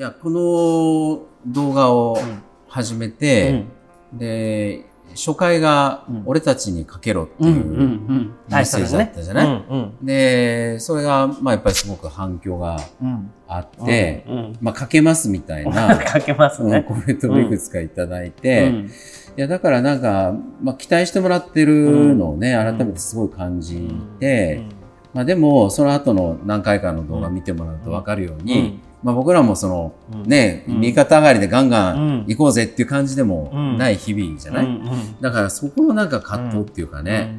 いや、この動画を始めて、で、初回が俺たちにかけろっていうメッセージだったじゃない、で、それが、まあやっぱりすごく反響があって、まあかけますみたいな、かけますね。コメントをいくつかいただいて、いや、だからなんか、まあ期待してもらってるのをね、改めてすごい感じて、まあでも、その後の何回かの動画見てもらうとわかるように、まあ、僕らもその、ね、右肩上がりでガンガン行こうぜっていう感じでもない日々じゃない、だからそこのなんか葛藤っていうかね、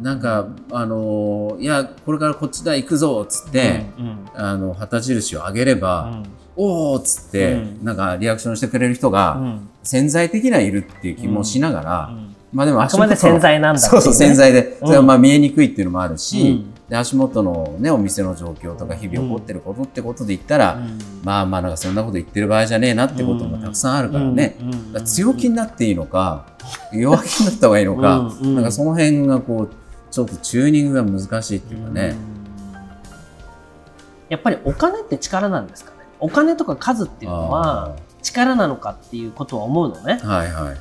なんか、あのいや、これからこっちだ行くぞっつって、あの、旗印を上げれば、おおっつって、なんかリアクションしてくれる人が潜在的にはいるっていう気もしながら、まあでも足元潜在なんだ、そうそう潜在で、それはまあ見えにくいっていうのもあるし、で足元の、ね、お店の状況とか日々起こってることってことで言ったら、うん、まあまあなんかそんなこと言ってる場合じゃねえなってこともたくさんあるからね、ら強気になっていいのか弱気になった方がいいのか、なんかその辺がこうちょっとチューニングが難しいっていうかね、やっぱりお金って力なんですかね？お金とか数っていうのは力なのかっていうことは思うのね。はいはい、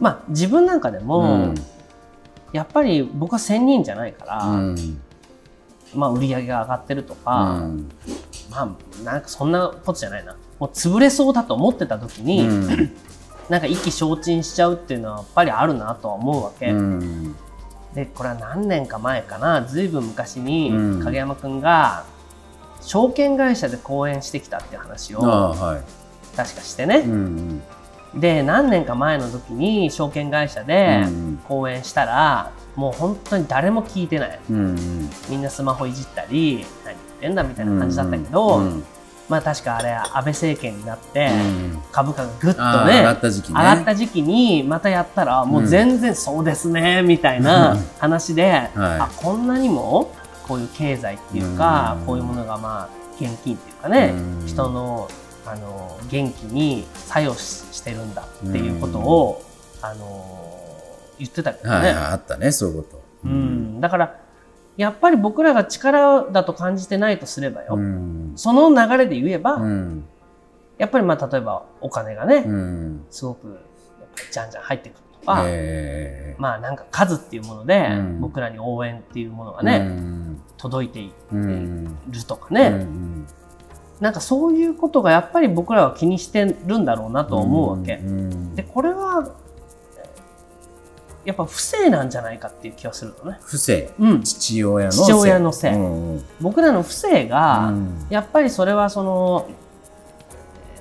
まあ自分なんかでも、やっぱり僕は1000人じゃないから、まあ、売り上げが上がってるとか、うん、まあなんかそんなことじゃないな。もう潰れそうだと思ってた時に、うん、なんか意気消沈しちゃうっていうのはやっぱりあるなとは思うわけ。うん、でこれは何年か前かな。ずいぶん昔に影山君が証券会社で講演してきたっていう話を確かしてね。うんうんで何年か前の時に証券会社で講演したら、もう本当に誰も聞いてない、うんうん、みんなスマホいじったり何言ってんだみたいな感じだったけど、うんうん、まあ確かあれ安倍政権になって株価がぐっとね,、上がった時期ね。上がった時期にまたやったらもう全然そうですねみたいな話で、はい、あこんなにもこういう経済っていうか、こういうものがまあ現金っていうかね、人のあの元気に作用してるんだっていうことを、あの言ってたけどね。はい、あったね、そういうこと。うん。だから、やっぱり僕らが力だと感じてないとすればよ、うん、その流れで言えば、うん、やっぱりまあ例えばお金がね、うん、すごくじゃんじゃん入ってくるとか、え。ー、まあなんか数っていうもので、僕らに応援っていうものがね、届いているとかね、なんかそういうことがやっぱり僕らは気にしてるんだろうなと思うわけ。でこれはやっぱ不正なんじゃないかっていう気がするのね。不正、うん、父親の父親のせい、うんうん、僕らの不正が、うん、やっぱりそれはその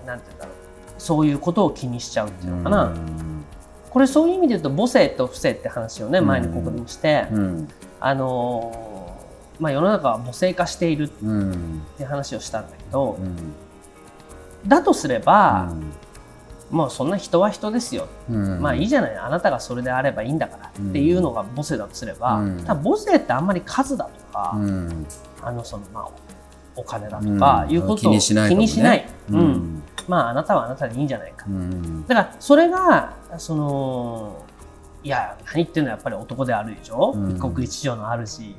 なんて言うんだろう。そういうことを気にしちゃうっていうのかな。うん、これそういう意味で言うと母性と不正って話をね前にここでもして、あのまあ、世の中は母性化しているって話をしたんだけど、だとすれば、もうそんな人は人ですよ、うん、まあいいじゃない。あなたがそれであればいいんだからっていうのが母性だとすれば、うん、ただ母性ってあんまり数だとか、うん、あのそのまあお金だとかいうことを気にしない、ね、うん。まああなたはあなたでいいんじゃないか、だからそれがそのいや何言ってんの。やっぱり男であるでしょ、一国一城のあるし、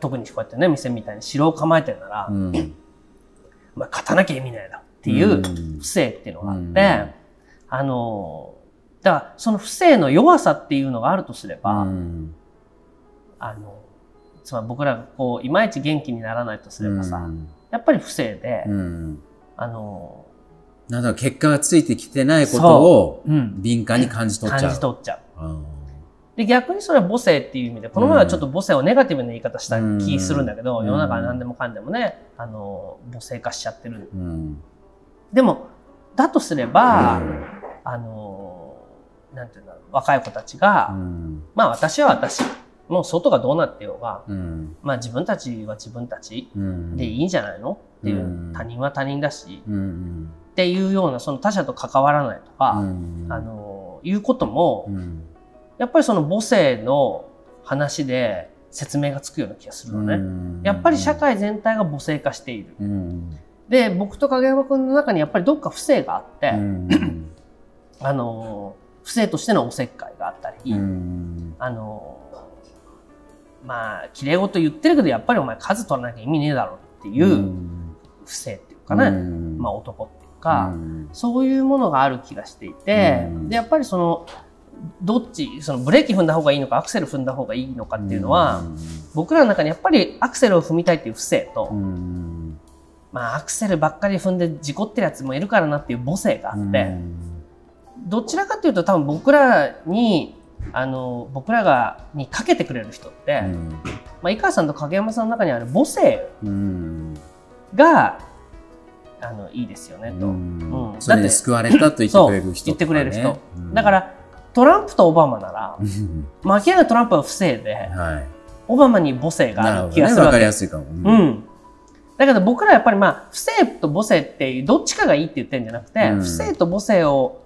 特にこうやってね店みたいに城を構えてるなら、まあ、勝たなきゃ意味ないだっていう不正っていうのがあって、あの、だからその不正の弱さっていうのがあるとすれば、うん、あの、つまり僕らがこう、いまいち元気にならないとすればさ、うん、やっぱり不正で、うん、あの、なんだ結果がついてきてないことを敏感に感じ取っちゃう。感じ取っちゃう。で、逆にそれは母性っていう意味で、この前はちょっと母性をネガティブな言い方した気するんだけど、世の中は何でもかんでもね、あの、母性化しちゃってる。でも、だとすれば、あのなんていうんだろう若い子たちが、うん、まあ私は私。もう外がどうなってようが、うん、まあ自分たちは自分たちでいいんじゃないの？っていう、うん、他人は他人だし、っていうようなその他者と関わらないとか、あのいうことも、やっぱりその母性の話で説明がつくような気がするのね。やっぱり社会全体が母性化している。で僕と影山君の中にやっぱりどっか不正があって、あの不正としてのおせっかいがあったり、あのまあ綺麗事言ってるけどやっぱりお前数取らなきゃ意味ねえだろっていう不正っていうかね、まあ、男っていうか、そういうものがある気がしていて、でやっぱりそのどっちそのブレーキ踏んだ方がいいのかアクセル踏んだ方がいいのかっていうのは、僕らの中にやっぱりアクセルを踏みたいっていう不正と、まあ、アクセルばっかり踏んで事故ってるやつもいるからなっていう母性があって、どちらかというと多分僕らにあの僕らがにかけてくれる人って、まあ、井川さんと影山さんの中にある母性が、あのいいですよねと。うん、それで救われたと言ってくれる人、言ってくれる人。だからトランプとオバマなら、まあ、明らかにトランプは不正で、はい、オバマに母性がある気がするわけ。かりやすいかも。うん。だけど僕らやっぱりまあ、不正と母性っていう、どっちかがいいって言ってるんじゃなくて、うん、不正と母性を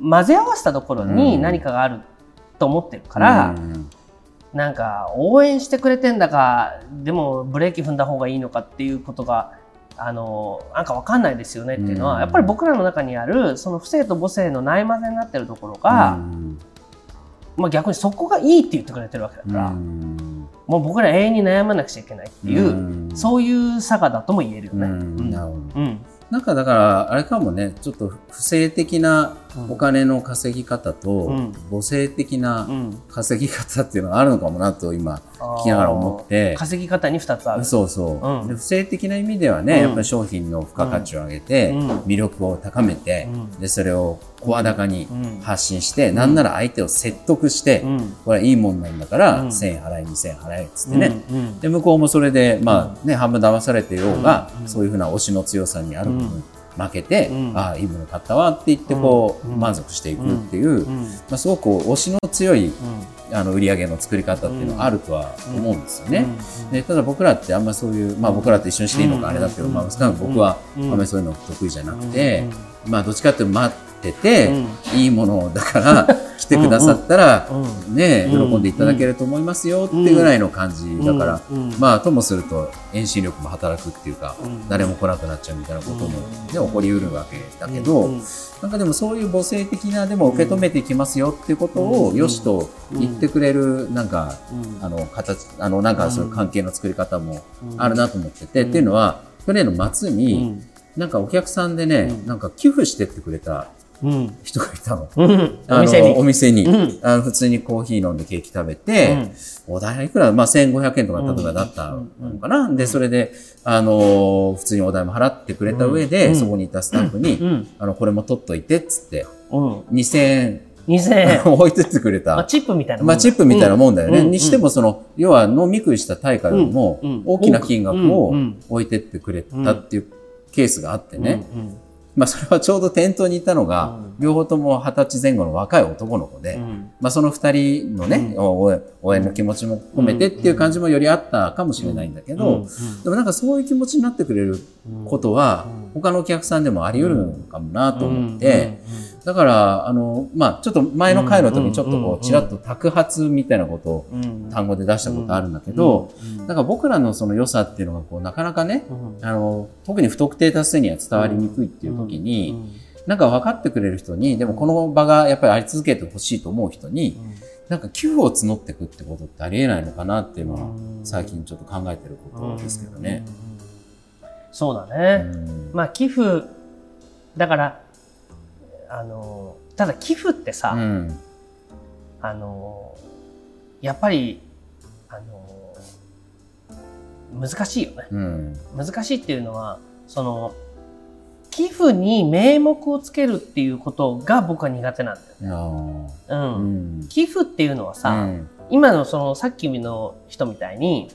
混ぜ合わせたところに何かがあると思ってるから、うん、なんか応援してくれてんだか、でもブレーキ踏んだ方がいいのかっていうことが、あのなんか分かんないですよねっていうのは、やっぱり僕らの中にあるその不正と母性のないまぜになってるところが、まあ、逆にそこがいいって言ってくれてるわけだから、もう僕ら永遠に悩まなくちゃいけないっていう、そういう差がだとも言えるよね。うん。なんかだからあれかもねちょっと不正的なお金の稼ぎ方と母性的な稼ぎ方っていうのがあるのかもなと今聞きながら思って。稼ぎ方に2つある。そうそう、で不正的な意味ではね、やっぱり商品の付加価値を上げて、魅力を高めて、でそれを声高に発信して、なんなら相手を説得して、これはいいもんなんだから、1000円払い2000円払えっつってね、で向こうもそれでまあね半分騙されてようが、そういうふうな推しの強さにある部分、負けて、ああいいもの買ったわって言ってこう、満足していくっていう、まあ、すごく推しの強い、あの売り上げの作り方っていうのはあるとは思うんですよね。でただ僕らってあんまそういう、まあ、僕らと一緒にしていいのかあれだけど、まあ、僕はあんまりそういうの得意じゃなくて、まあどっちかっていうと待ってて、いいものだから 来てくださったら、ね、喜んでいただけると思いますよってぐらいの感じだから、まあともすると遠心力も働くっていうか、誰も来なくなっちゃうみたいなことも、ね、起こりうるわけだけど、なんかでもそういう母性的なでも受け止めていきますよっていうことをよしと言ってくれるなんか、あの形あのなんかそういう関係の作り方もあるなと思ってて、っていうのは去年の末に、なんかお客さんでね、なんか寄付してってくれた人がいたの。うん、お店に。お店に、うん、あの普通にコーヒー飲んでケーキ食べて、うん、お代いくら、まあ1500円とか例えばだったのかな。で、それで、あの、普通にお代も払ってくれた上で、そこにいたスタッフに、あの、これも取っといて、っつって、2000円、2000円。置いてってくれた。まあ、チップみたいなまあ、チップみたいなもんだよね。にしても、その、要は飲み食いした対価よりも、大きな金額を置いてってくれたっていうケースがあってね。まあ、それはちょうど店頭にいたのが、両方とも二十歳前後の若い男の子で、まあ、その二人のね、応援の気持ちも込めてっていう感じもよりあったかもしれないんだけど、でもなんかそういう気持ちになってくれることは、他のお客さんでもあり得るのかもなと思って、だから、あの、まあ、ちょっと前の回の時にちょっとこう、ちらっと托発みたいなことを単語で出したことあるんだけど、なん。か僕らのその良さっていうのがこう、なかなかね、あの、特に不特定多数には伝わりにくいっていう時に、なんか分かってくれる人に、でもこの場がやっぱりあり続けてほしいと思う人に、なんか寄付を募っていくってことってありえないのかなっていうのは、最近ちょっと考えてることですけどね。そうだね。まあ寄付、だから、あのただ寄付ってさ、うん、あのやっぱりあの難しいよね、うん、難しいっていうのはその寄付に名目をつけるっていうことが僕は苦手なんだよね。うん、寄付っていうのはさ、うん、今のそのさっきの人みたいに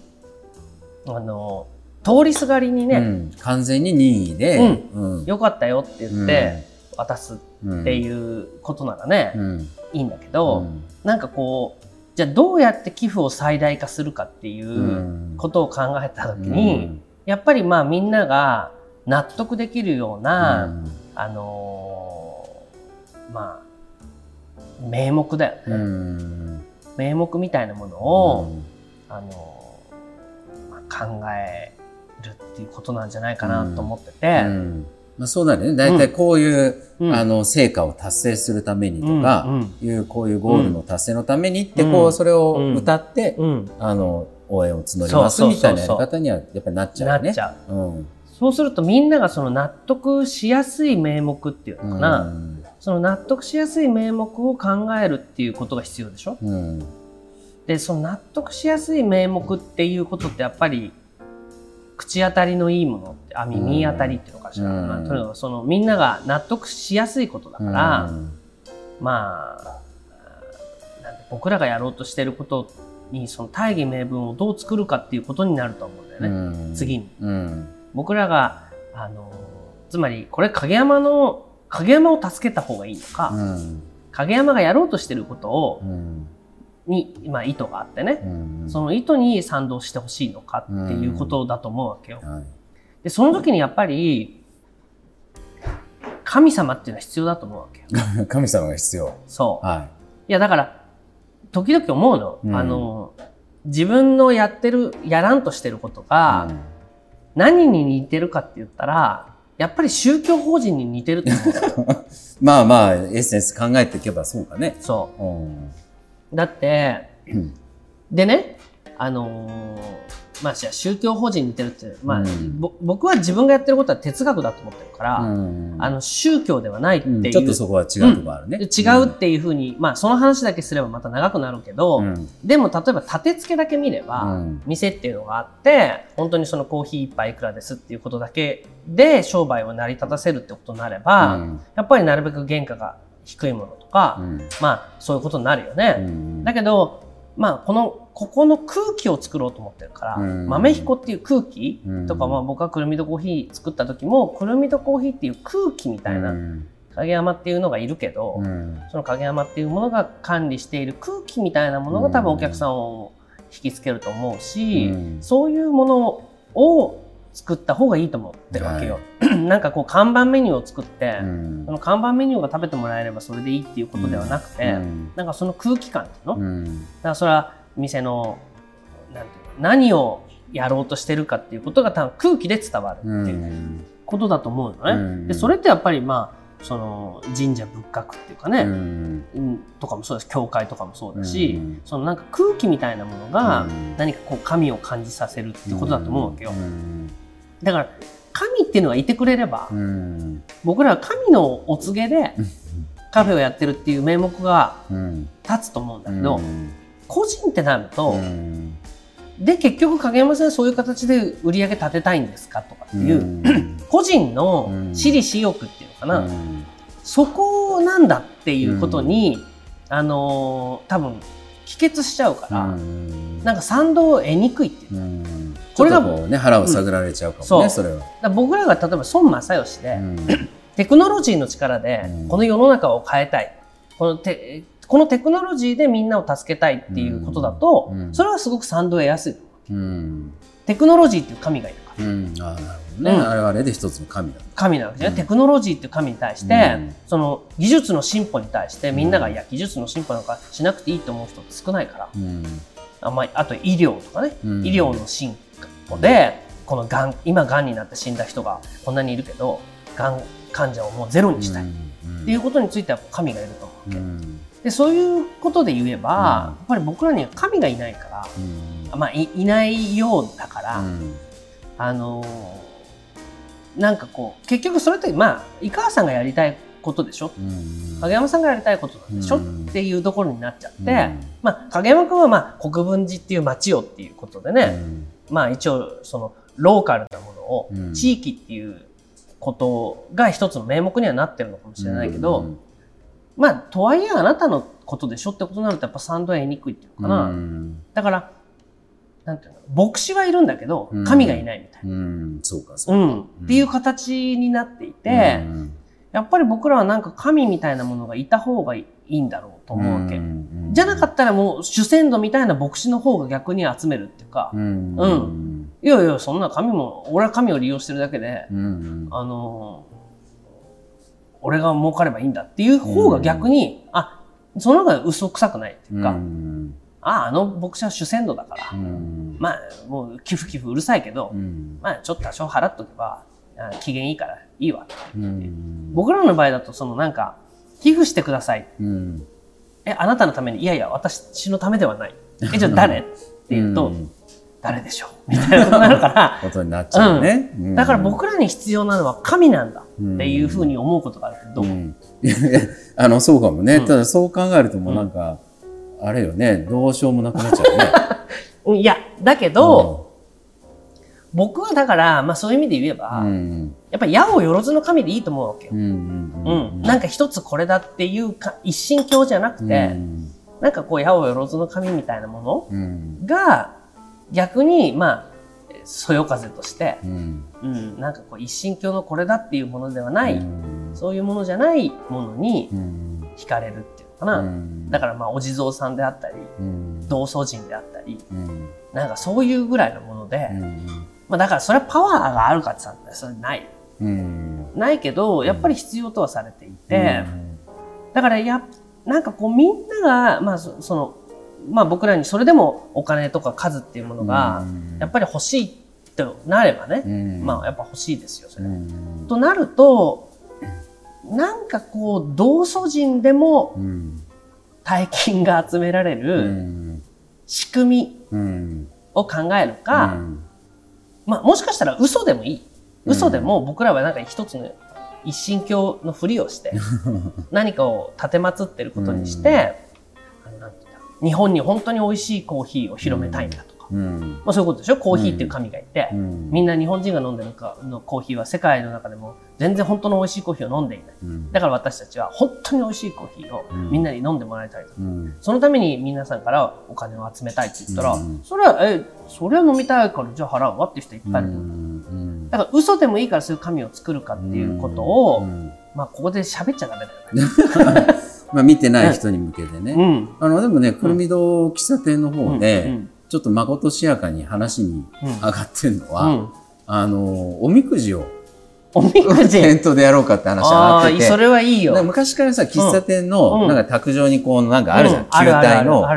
あの通りすがりにね、うん、完全に任意で、よかったよって言って渡すっていうことならね、いいんだけど、なんかこうじゃあどうやって寄付を最大化するかっていうことを考えた時に、やっぱりまあみんなが納得できるような、あのー、まあ名目だよね、名目みたいなものを、あのー、まあ、考えるっていうことなんじゃないかなと思ってて。まあ、そうだね。大体こういう、うん、あの、成果を達成するためにとか、うん、いう、こういうゴールの達成のためにって、こう、それを歌って、あの、応援を募りますみたいなやり方にはやっぱりなっちゃうね。なっちゃう。うん。そうするとみんながその納得しやすい名目っていうのかな、うん、その納得しやすい名目を考えるっていうことが必要でしょ、うん、でその納得しやすい名目っていうことってやっぱり口当たりのいいものってあ耳当たりっていうのかしら、うん、とにかくそのみんなが納得しやすいことだから、まあ僕らがやろうとしてることにその大義名分をどう作るかっていうことになると思うんだよね、うん、次に、うん、僕らがあのつまりこれ影山の影山を助けた方がいいのか、うん、影山がやろうとしてることを、に、まあ、意図があってね、その意図に賛同してほしいのかっていうことだと思うわけよ。でその時にやっぱり神様っていうのは必要だと思うわけよ。神様が必要。そう。はい。いや、だから、時々思うの。うん、あの、自分のやってる、やらんとしてることが、うん、何に似てるかって言ったら、やっぱり宗教法人に似てると思う。まあまあ、エッセンス考えていけばそうかね。そう。うん、だって、でね、あのーまあ、じゃ宗教法人に似てるって、まあ、うん、僕は自分がやってることは哲学だと思ってるから、うん、あの宗教ではないっていう、うん、ちょっとそこは違うとこあるね、違うっていうふうに、まあ、その話だけすればまた長くなるけど、でも例えば立て付けだけ見れば、店っていうのがあって本当にそのコーヒー一杯いくらですっていうことだけで商売を成り立たせるってことになれば、やっぱりなるべく原価が低いものとか、まあそういうことになるよね。だけどまあこのここの空気を作ろうと思ってるから、うん、豆彦っていう空気とか、まあ僕はくるみとコーヒー作った時も、くるみとコーヒーっていう空気みたいな、影山っていうのがいるけど、うん、その影山っていうものが管理している空気みたいなものが多分お客さんを引きつけると思うし、うん、そういうものを作った方がいいと思ってるわけよ。はい、なんかこう看板メニューを作って、うん、その看板メニューが食べてもらえればそれでいいっていうことではなくて、うん、なんかその空気感っていうの、うん、だからそれは店のなんていう何をやろうとしてるかっていうことが多分空気で伝わるっていうことだと思うのね。でそれってやっぱりまあその神社仏閣っていうかね、うん、とかもそうです教会とかもそうだし、うん、そのなんか空気みたいなものが何かこう神を感じさせるってことだと思うわけよ。うん、だから神っていうのがいてくれれば、僕らは神のお告げでカフェをやってるっていう名目が立つと思うんだけど、個人ってなると、で結局影山さんそういう形で売り上げ立てたいんですかとかっていう、個人の私利私欲っていうのかな、そこなんだっていうことに、あのー、多分帰結しちゃうから、なんか賛同を得にくいっていう。これがね腹を探られちゃうかもね、うん、それは。僕らが例えば孫正義で、テクノロジーの力でこの世の中を変えたい。このテこのテクノロジーでみんなを助けたいっていうことだと、うん、それはすごく賛同得やすい、うん、テクノロジーっていう神がいるうん、あなるほどね、うん、あれはあれで一つの神だ神なわけじゃ、ねテクノロジーっていう神に対して、その技術の進歩に対してみんなが、いや技術の進歩なんかしなくていいと思う人って少ないから、あまあ、あと医療とかね、医療の進歩でこのがん今がんになって死んだ人がこんなにいるけどがん患者をもうゼロにしたい。っていうことについては神がいると思うわけ。でそういうことで言えば、やっぱり僕らには神がいないから、まあいいないようだから、あのなんかこう結局それってまあ井川さんがやりたいことでしょ、影山さんがやりたいことなんでしょ、っていうところになっちゃって、まあ、影山君はまあ国分寺っていう町をっていうことでね、まあ一応そのローカルなものを地域っていうことが一つの名目にはなってるのかもしれないけど、まあ、とはいえあなたのことでしょってことになるとやっぱ賛同は得にくいっていうのかな。だから、なんていうの、牧師はいるんだけど、神がいないみたいな。うん、そうか、そうか。うん。っていう形になっていて、やっぱり僕らはなんか神みたいなものがいた方がいいんだろうと思うわけ。じゃなかったらもう主戦度みたいな牧師の方が逆に集めるっていうか、うん。うん、いやいや、そんな神も、俺は神を利用してるだけで、うん、あの、俺が儲かればいいんだっていう方が逆に、うん、あ、その方が嘘くさくないっていうか、うん、ああ、あの牧師は主戦度だから、うん、まあ、もう寄付寄付うるさいけど、まあ、ちょっと多少払っとけば、機嫌いいからいいわ。って僕らの場合だと、そのなんか、寄付してください。え、あなたのために、いやいや、私のためではない。え、じゃあ誰？って言うと、誰でしょう？みたいなことになるから。ことになっちゃうね、うん、だから僕らに必要なのは神なんだ。っていうふうに思うことがある。けど、う？ん、あのそうかもね、ただそう考えるともうなんか、あれよね。どうしようもなくなっちゃうね。いやだけど、僕はだから、まあ、そういう意味で言えば、やっぱり矢をよろずの神でいいと思うわけよ。うん、なんか一つこれだっていうか一神教じゃなくて、うん、なんかこう矢をよろずの神みたいなものが、逆にまあそよ風として、うん、うん、なんかこう一神教のこれだっていうものではない、うん、そういうものじゃないものに惹かれるかな、うん、だからまあお地蔵さんであったり、道祖神であったり、うん、なんかそういうぐらいのもので、まあ、だからそれはパワーがあるかって言ったらそれない、うん、ないけどやっぱり必要とはされていて、だからやなんかこうみんなが、まあ、そのまあ、僕らにそれでもお金とか数っていうものがやっぱり欲しいとなればね、まあやっぱ欲しいですよそれ。となるとなんかこう同祖人でも大金が集められる仕組みを考えるか、まあ、もしかしたら嘘でもいい。嘘でも僕らはなんか一つの一神教のふりをして、何かを立てまつってることにして、日本に本当に美味しいコーヒーを広めたいんだと。うん、まあ、そういうことでしょ？コーヒーっていう神がいて、うん、みんな日本人が飲んでるかのコーヒーは世界の中でも全然本当の美味しいコーヒーを飲んでいない、うん、だから私たちは本当に美味しいコーヒーをみんなに飲んでもらいたいと、そのために皆さんからお金を集めたいって言ったら、それはえそれは飲みたいからじゃあ払うわっていう人いっぱいいる、だから嘘でもいいからそういう神を作るかっていうことを、まあここで喋っちゃダメだよね。まあ見てない人に向けてね、あのでもねくるみ堂喫茶店の方で、ちょっとまことしやかに話に上がってるのは、うん、あのおみくじをおみくじ？テントでやろうかって話があってて。それはいいよ。昔からさ喫茶店の、なんか卓上にこうなんかあるじゃん、球体の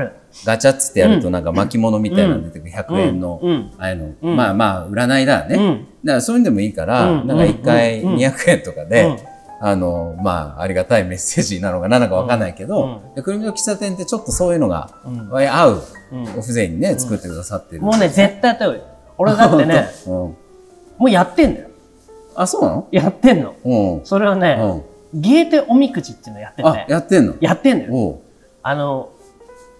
ガチャッつってやるとなんか巻物みたいなの出てくる100円の、ああいうの、まあまあ占いだね、だからそういうのでもいいから、なんか1回200円とかで、あの、まあ、ありがたいメッセージなのか何なのかわかんないけど、うん、くるみの喫茶店ってちょっとそういうのが、うん、合う、お風情にね、作ってくださってる。もうね、絶対やったよ。俺だってね、うん、もうやってんだよ。あ、そうなの？やってんの。うん、それはね、ゲーテおみくじっていうのやってて。あ、やってんの？やってんのよ。あの、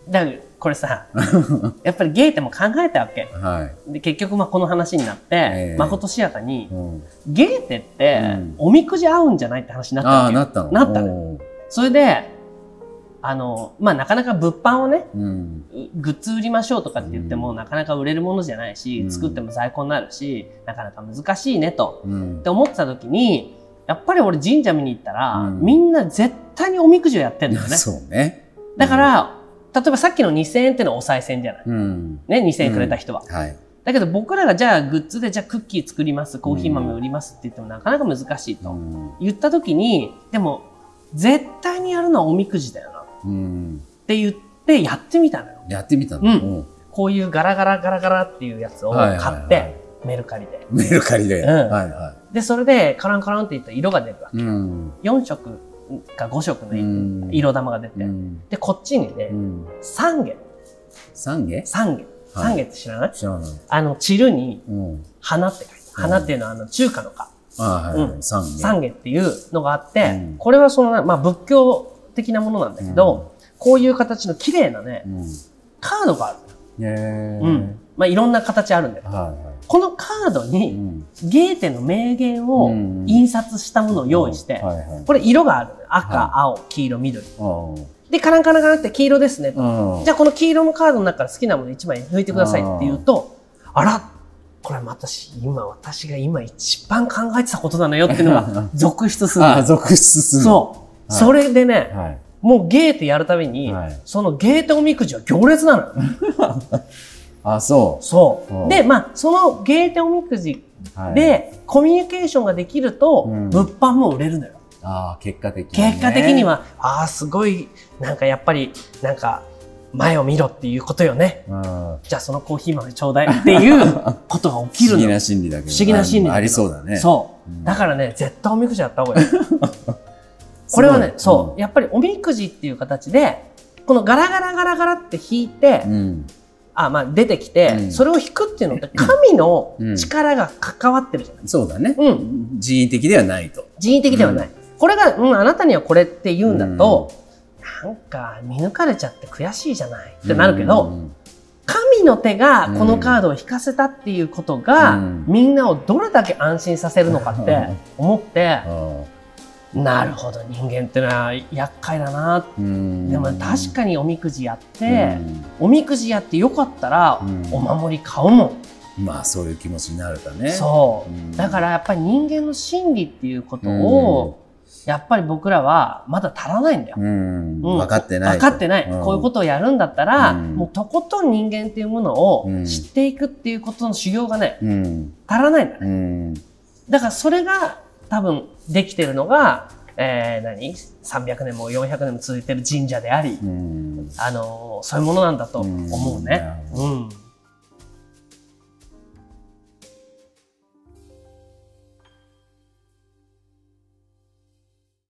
だからこれさ やっぱりゲーテも考えたわけ、はい、で結局まあこの話になって、えー、まことしやかに、うん、ゲーテって、おみくじ合うんじゃないって話になったわけなったの。なったのそれであのまあなかなか物販をね、うん、グッズ売りましょうとかって言っても、うん、なかなか売れるものじゃないし、作っても在庫になるしなかなか難しいねと、って思ってた時にやっぱり俺神社見に行ったら、みんな絶対におみくじをやってんだよね。そうね。だから、例えばさっきの2000円っていうのはお賽銭じゃない。うん、ね、2000円くれた人は。うん、はい。だけど僕らがじゃあグッズでじゃあクッキー作ります、コーヒー豆売りますって言ってもなかなか難しいと。言った時に、でも絶対にやるのはおみくじだよな。うん、って言ってやってみたのよ。やってみたの、うん、こういうガラガラガラガラっていうやつを買って、メルカリで。メルカリで。うん。はいはい。で、それでカランカランっていった色が出るわけ。うん、4色か5色の色玉が出て、で、こっちにね、三下。三下三下。三下って知らない？知らない。あの、散るに、花って書いて花っていうのはあの中華の花。三下。三下っていうのがあって、これはその、まあ仏教的なものなんだけど、こういう形の綺麗なね、カードがある。へうん。まあいろんな形あるんだけど、このカードに、ゲーテの名言を印刷したものを用意して、これ色がある。赤、青、黄色、緑。で、カランカランカランって黄色ですね。じゃあこの黄色のカードの中から好きなもの1枚抜いてくださいって言うと、あら、これ私、今、私が今一番考えてたことなのよっていうのが続出する。あ、続出する。そう。それでね、もうゲーテやるために、そのゲーテおみくじは行列なのよ。あ、そう。そう。で、まあ、そのゲーテおみくじで、コミュニケーションができると、物販も売れるのよ。ああ、結果的に、ね、結果的には、ああ、すごい、なんかやっぱり、なんか、前を見ろっていうことよね。うん、じゃあそのコーヒー豆ちょうだいっていうことが起きるの。不思議な心理だけど。不思議な心理ありそうだね。そう。だからね、絶対おみくじやった方がいい。これはね、そう、やっぱりおみくじっていう形で、このガラガラガラガラって引いて、うんあまあ、出てきて、うん、それを引くっていうのって神の力が関わってるじゃない、うん、そうだね、うん、人為的ではないと。人為的ではない、これが、うん、あなたにはこれって言うんだと、なんか見抜かれちゃって悔しいじゃない。ってなるけど、神の手がこのカードを引かせたっていうことが、みんなをどれだけ安心させるのかって思って、なるほど。人間ってのは厄介だな。でも確かにおみくじやっておみくじやってよかったらお守り買うもん。まあそういう気持ちになるかね。そう。だからやっぱり人間の心理っていうことをやっぱり僕らはまだ足らないんだよ。うん、分かってない。分かってない、こういうことをやるんだったら、もうとことん人間っていうものを知っていくっていうことの修行がね、足らないんだね。だからそれが多分できてるのが、えー、何 ?300 年も400年も続いてる神社であり、あのそういうものなんだと思うね。